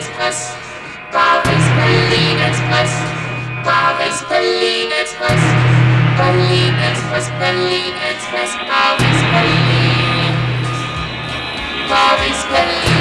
Express. Paris Berlin Express. Paris Berlin Express. Berlin Express. Paris Berlin. Paris Berlin.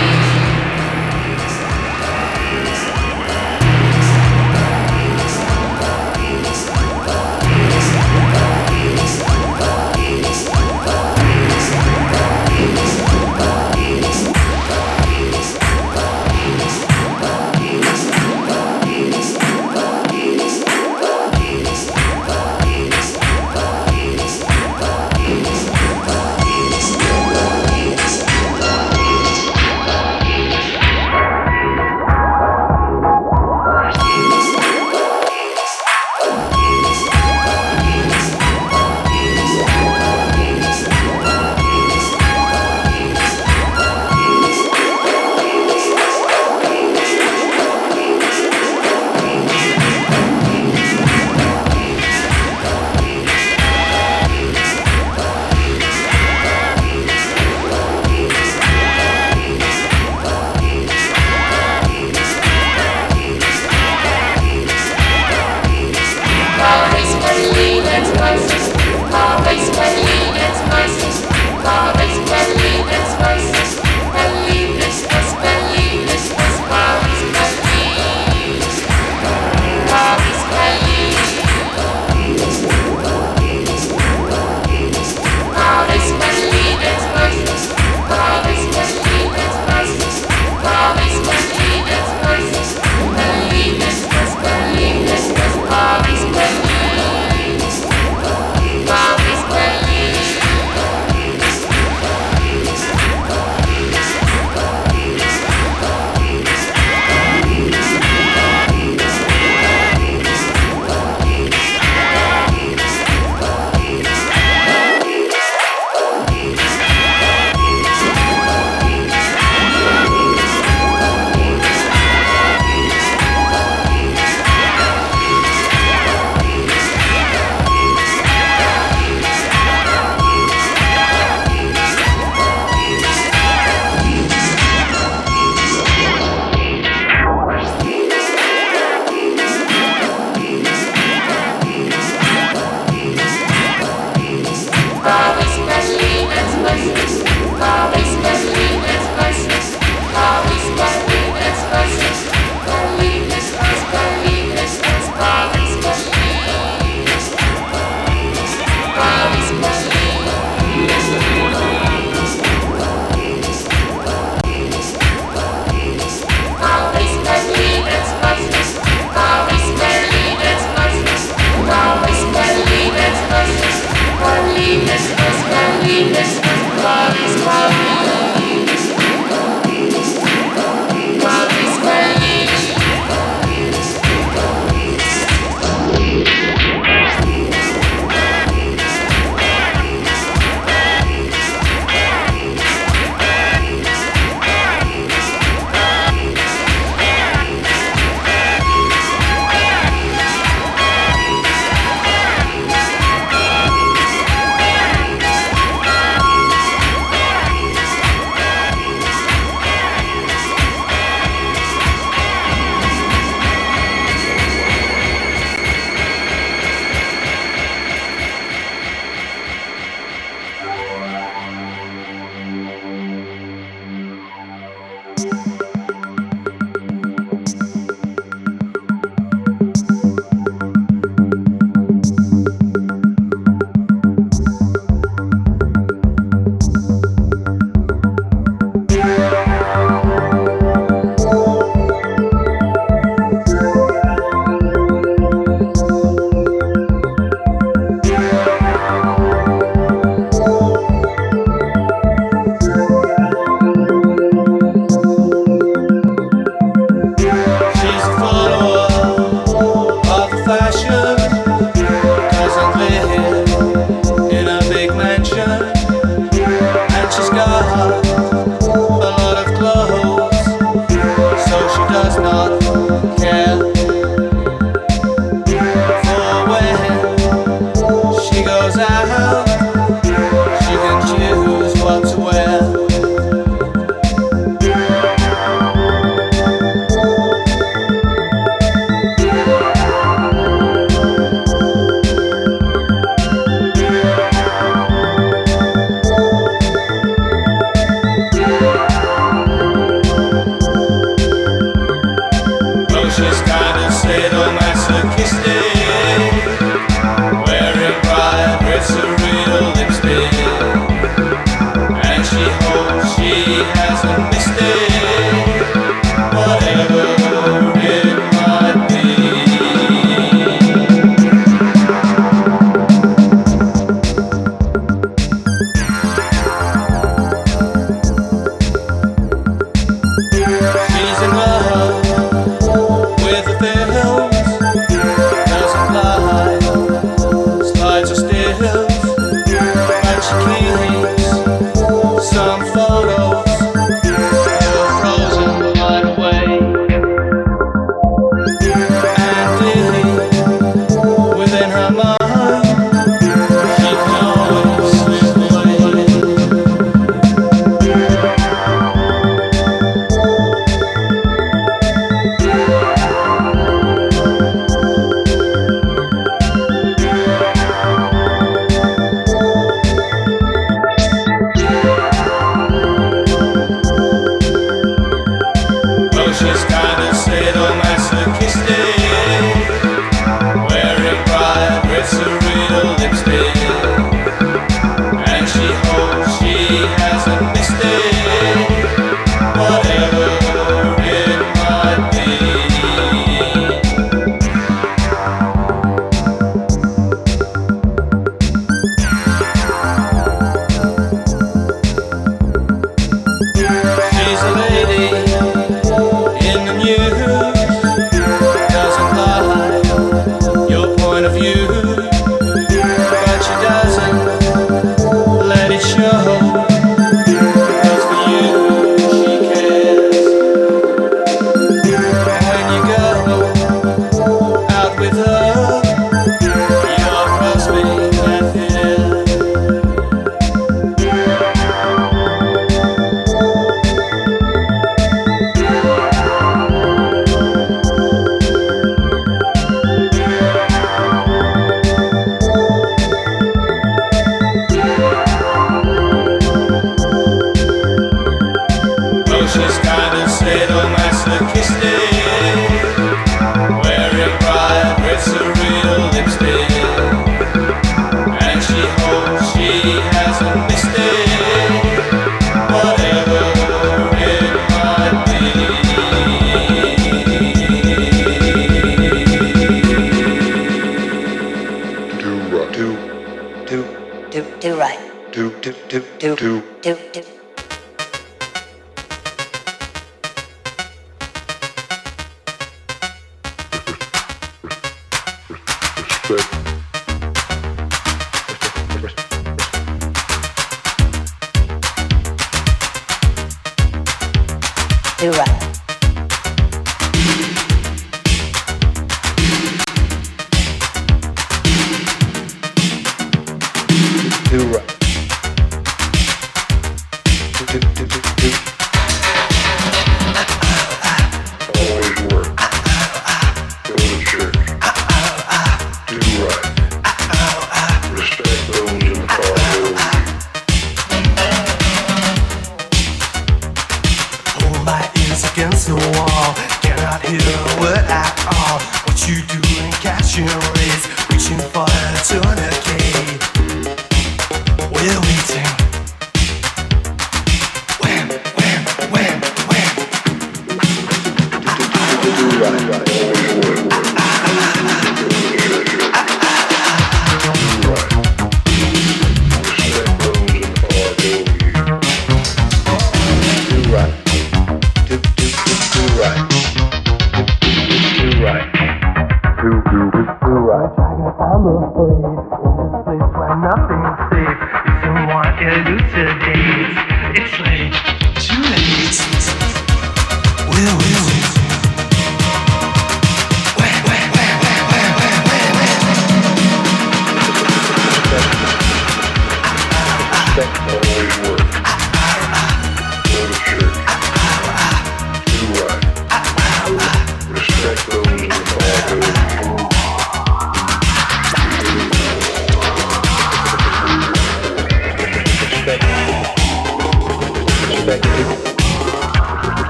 a dragon, I'm afraid. In this place where nothing's safe, you still want elucidate.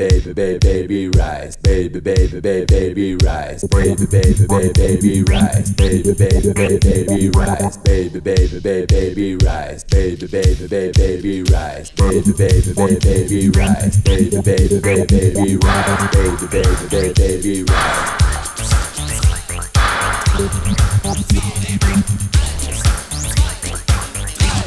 baby rise, baby baby baby baby rise, baby baby baby baby rise, baby baby baby baby rise, baby baby baby baby rise, baby baby baby baby rise, baby baby baby baby rise, baby baby baby baby rise, baby baby baby baby rise.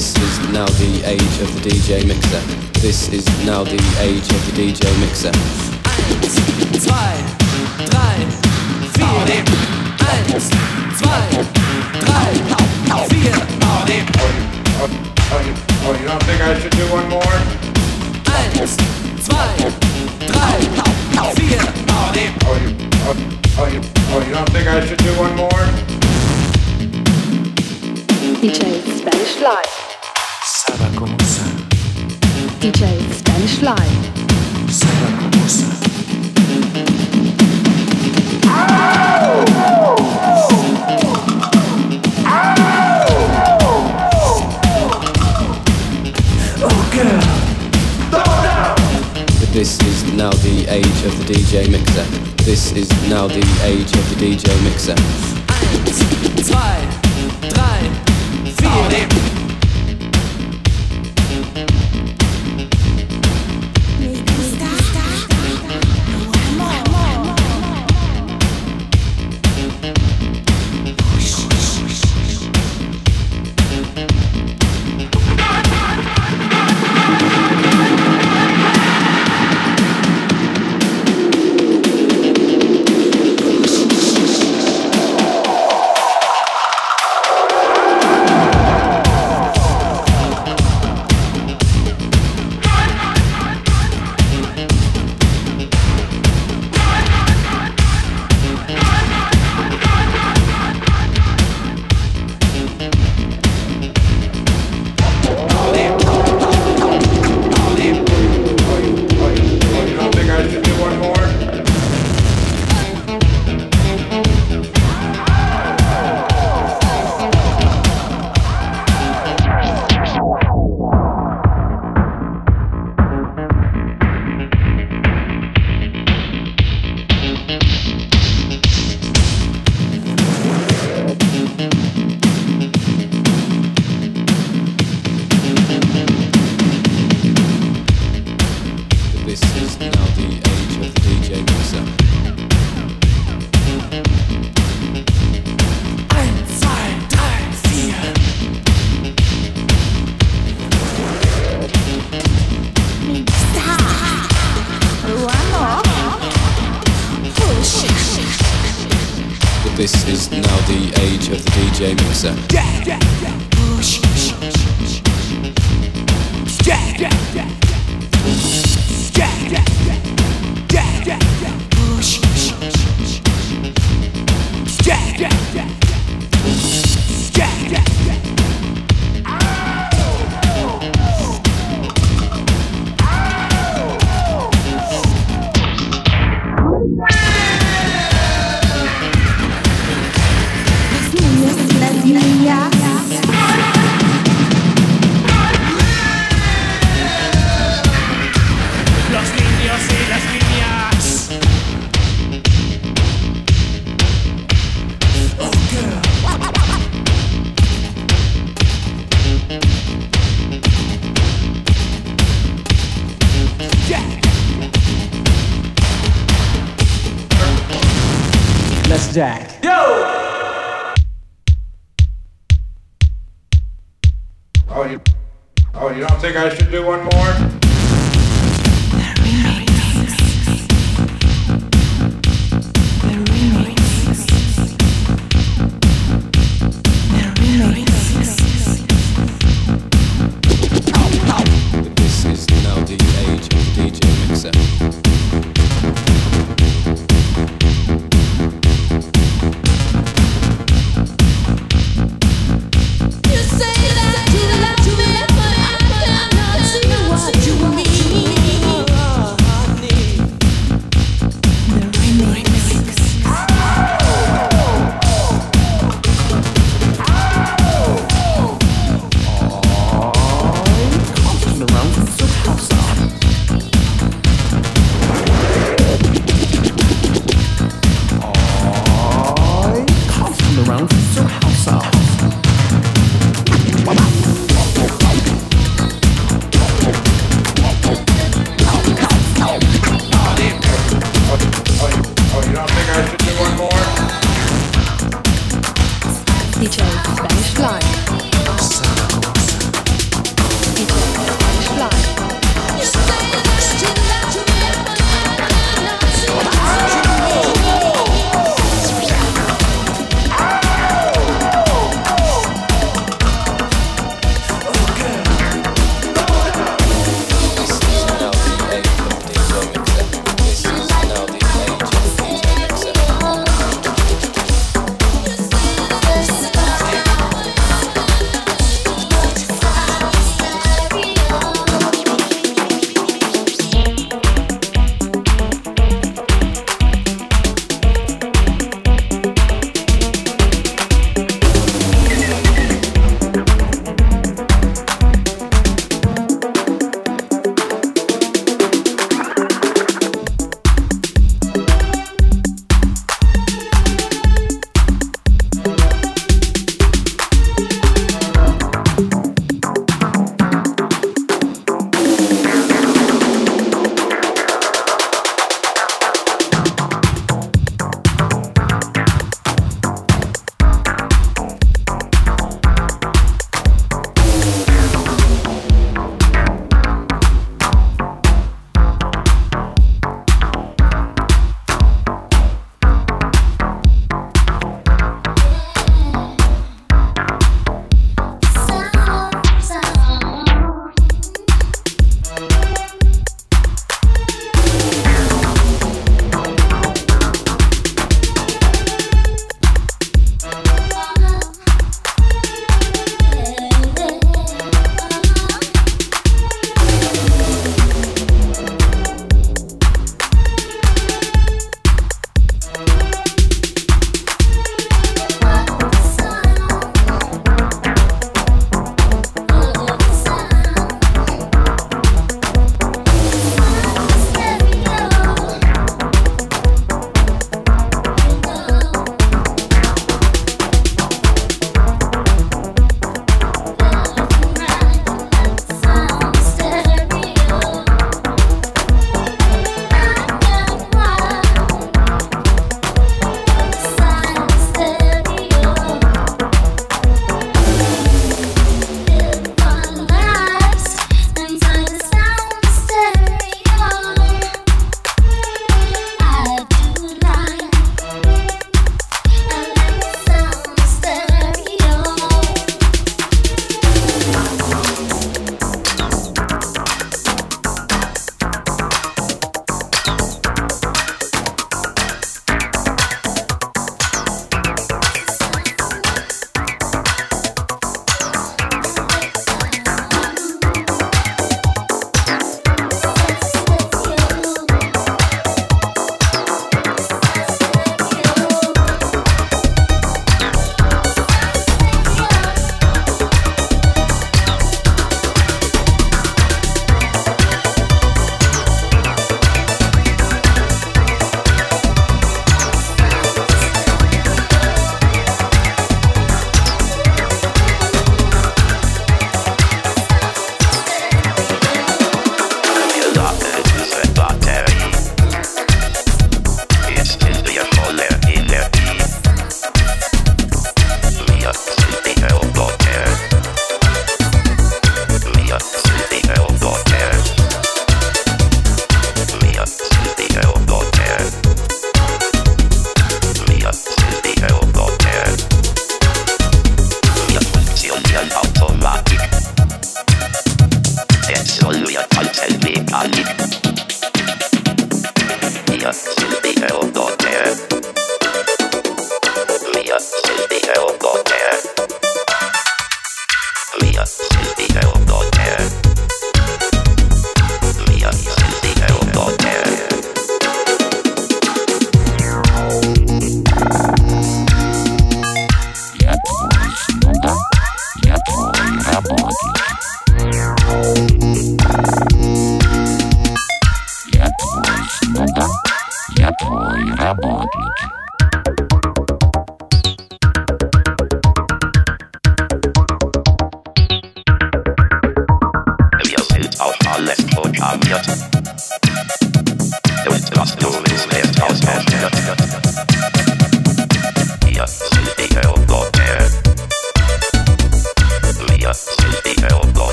This is now the age of the DJ mixer. This is now the age of the DJ mixer. zwei, drei, vier. Eins, zwei, drei, vier. Oh, you, oh, you don't think I should do one more? Eins, zwei, drei, vier. Oh, you, oh, oh, you, oh, you don't think I should do one more? DJ Spanish Fly. DJ Spanish Fly. This is now the age of the DJ mixer. This is now the age of the DJ mixer. Eins, zwei, drei, vier.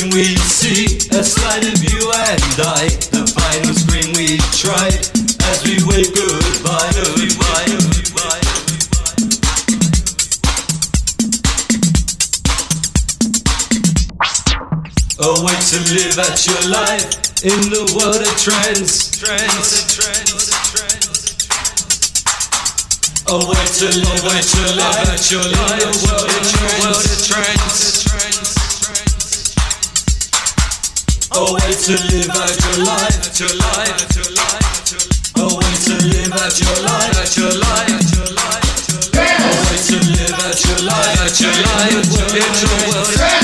See a slide of you and I. The final scream we tried as we wave goodbye, goodbye. A way to live out your life in the world of trends, trends, trends, A way to live, a way to live out your life in the world of trends. A way to live out your life, your life, your life. A way to live out your life, out your life, your life. A way to live out your life, out your life in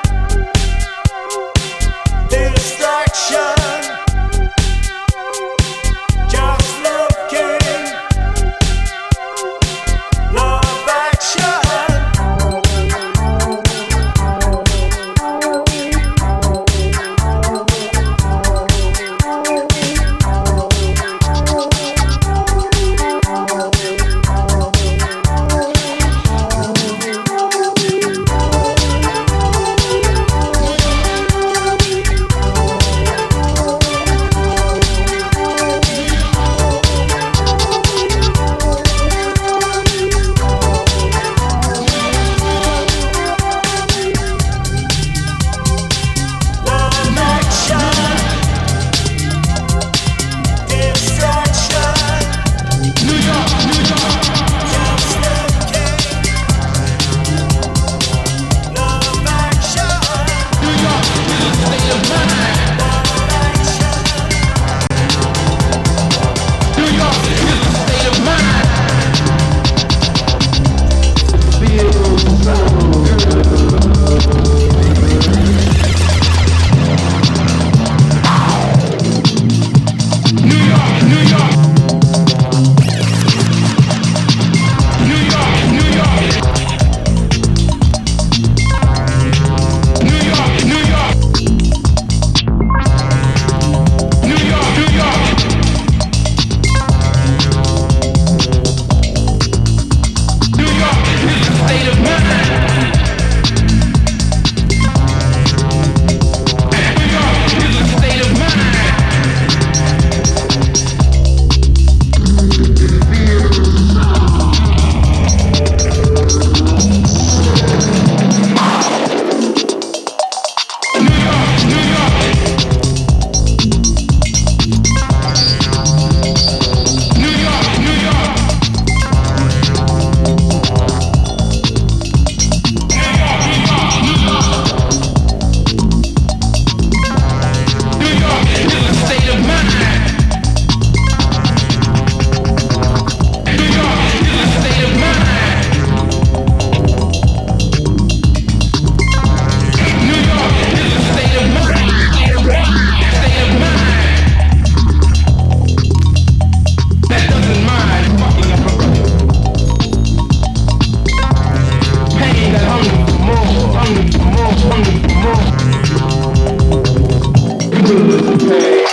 Okay.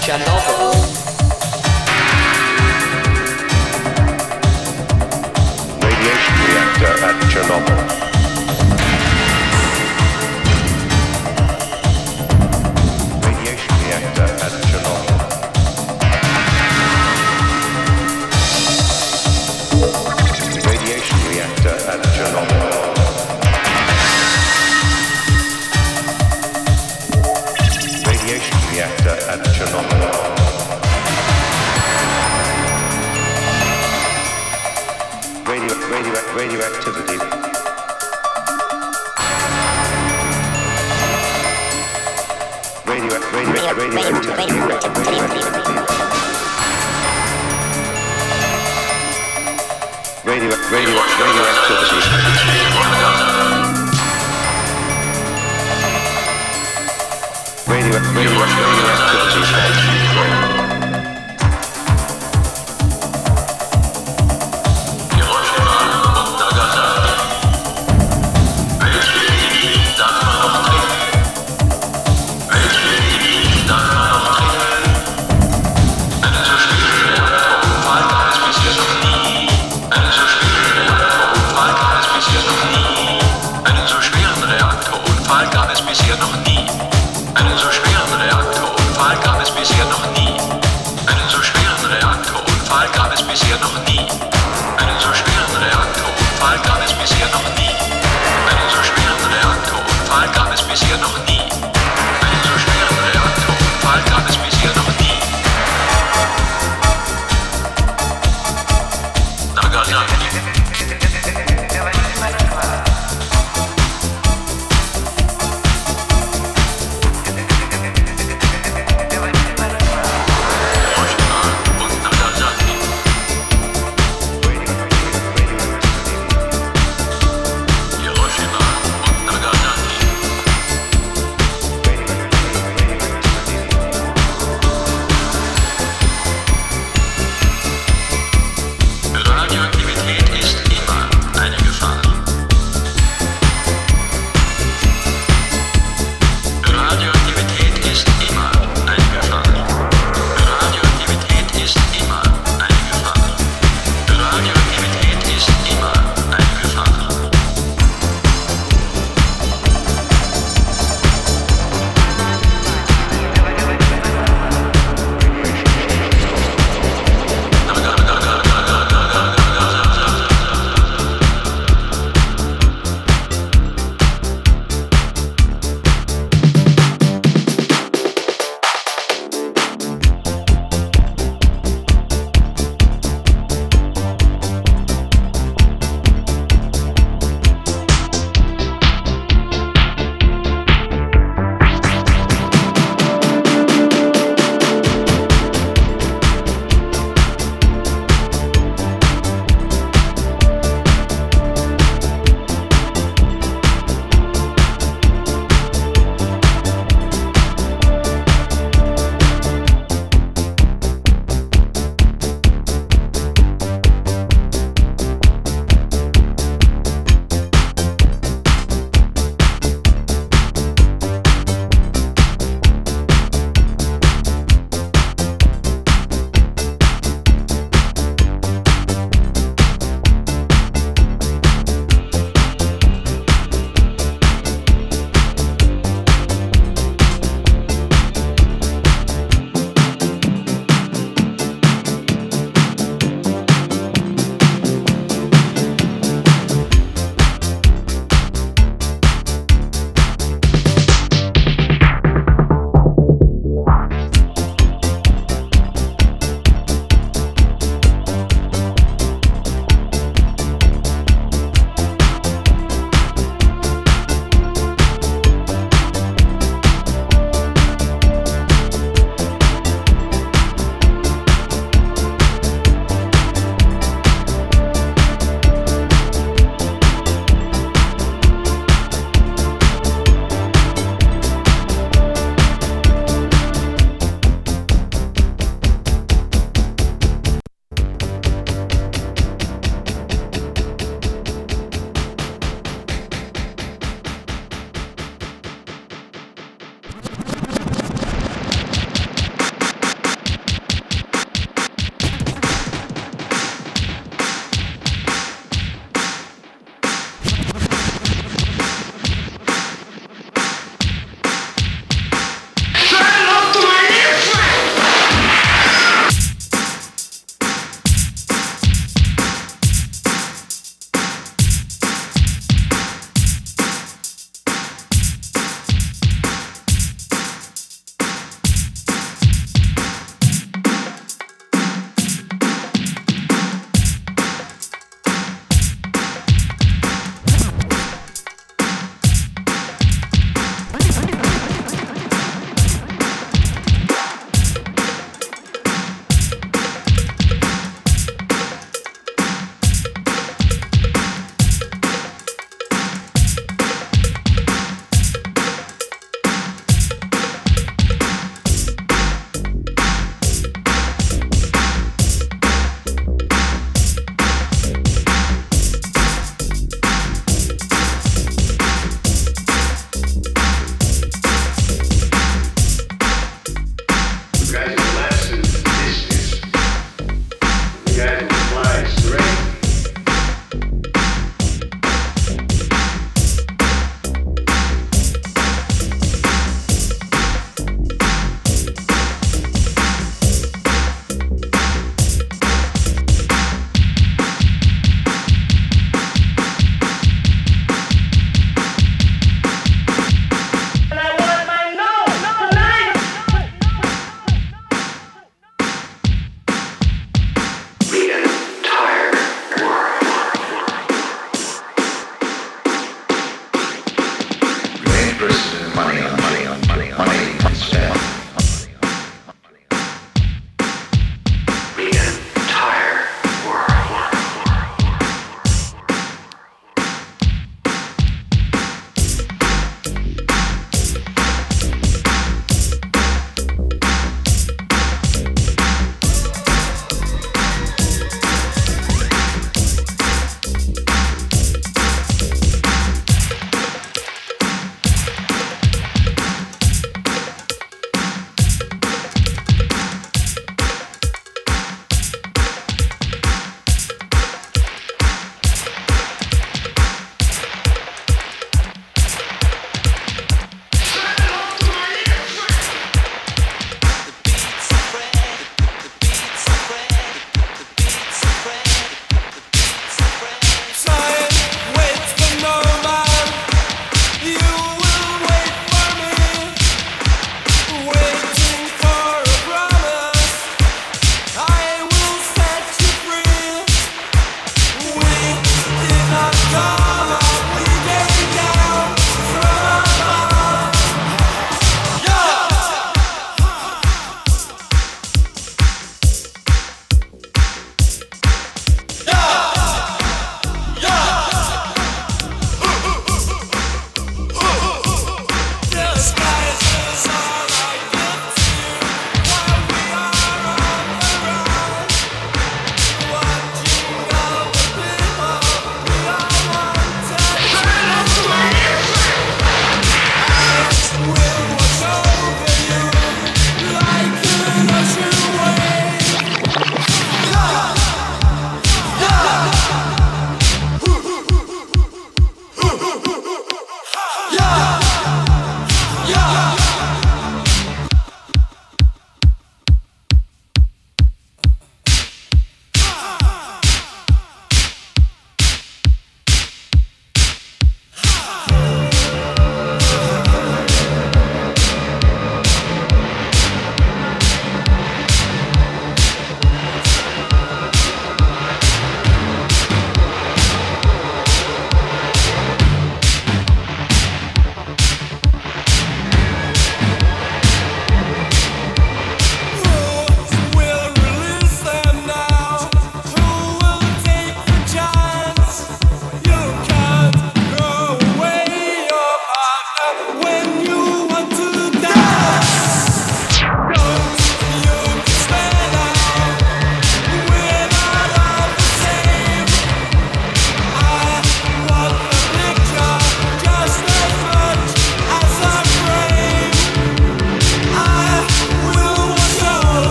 Chernobyl. Radiation reactor at Chernobyl.